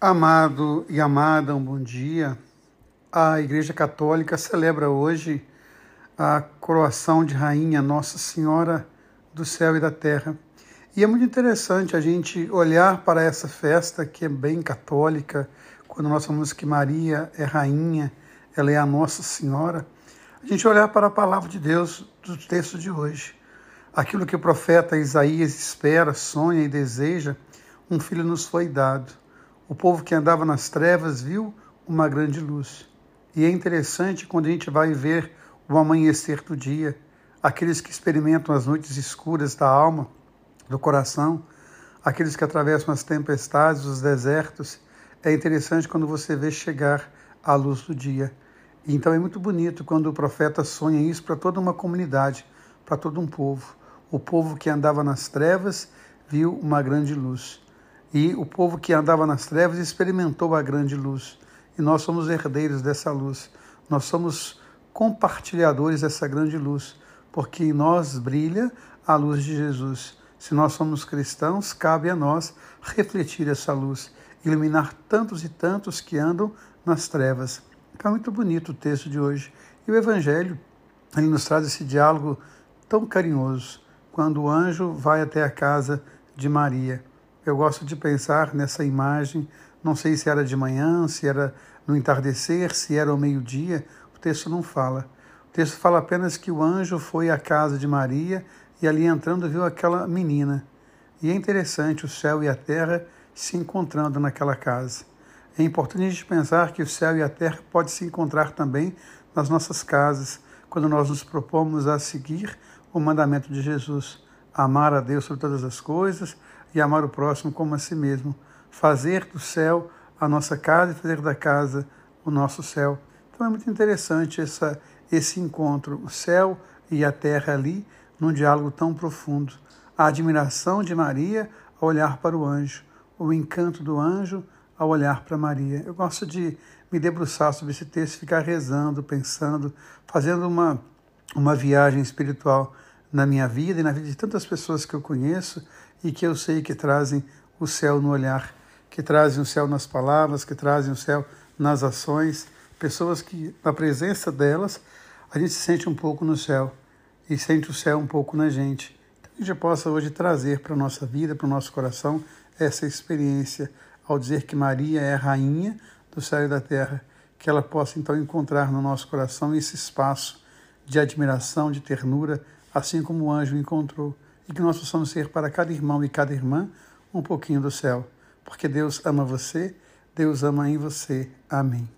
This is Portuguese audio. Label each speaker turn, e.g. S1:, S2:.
S1: Amado e amada, um bom dia. A Igreja Católica celebra hoje a coroação de Rainha Nossa Senhora do Céu e da Terra. E é muito interessante a gente olhar para essa festa que é bem católica, quando nós falamos que Maria é rainha, ela é a Nossa Senhora. A gente olhar para a palavra de Deus do texto de hoje. Aquilo que o profeta Isaías espera, sonha e deseja, um filho nos foi dado o povo que andava nas trevas viu uma grande luz. E é interessante quando a gente vai ver o amanhecer do dia, aqueles que experimentam as noites escuras da alma, do coração, aqueles que atravessam as tempestades, os desertos. É interessante quando você vê chegar a luz do dia. Então é muito bonito quando o profeta sonha isso para toda uma comunidade, para todo um povo. O povo que andava nas trevas viu uma grande luz. E o povo que andava nas trevas experimentou a grande luz. E nós somos herdeiros dessa luz. Nós somos compartilhadores dessa grande luz, porque em nós brilha a luz de Jesus. Se nós somos cristãos, cabe a nós refletir essa luz, iluminar tantos e tantos que andam nas trevas. É muito bonito o texto de hoje. E o Evangelho, ele nos traz esse diálogo tão carinhoso, quando o anjo vai até a casa de Maria. Eu gosto de pensar nessa imagem, não sei se era de manhã, se era no entardecer, se era ao meio-dia, o texto não fala. O texto fala apenas que o anjo foi à casa de Maria e ali entrando viu aquela menina. E é interessante o céu e a terra se encontrando naquela casa. É importante a gente pensar que o céu e a terra podem se encontrar também nas nossas casas, quando nós nos propomos a seguir o mandamento de Jesus, amar a Deus sobre todas as coisas, e amar o próximo como a si mesmo. Fazer do céu a nossa casa e fazer da casa o nosso céu. Então é muito interessante essa, esse encontro, o céu e a terra ali, num diálogo tão profundo. A admiração de Maria ao olhar para o anjo, o encanto do anjo ao olhar para Maria. Eu gosto de me debruçar sobre esse texto, ficar rezando, pensando, fazendo uma, uma viagem espiritual na minha vida e na vida de tantas pessoas que eu conheço e que eu sei que trazem o céu no olhar, que trazem o céu nas palavras, que trazem o céu nas ações, pessoas que, na presença delas, a gente se sente um pouco no céu e sente o céu um pouco na gente. Então, que a gente possa hoje trazer para a nossa vida, para o nosso coração, essa experiência ao dizer que Maria é a rainha do céu e da terra, que ela possa então encontrar no nosso coração esse espaço de admiração, de ternura, assim como o anjo encontrou e que nós possamos ser para cada irmão e cada irmã um pouquinho do céu, porque Deus ama você, Deus ama em você. Amém.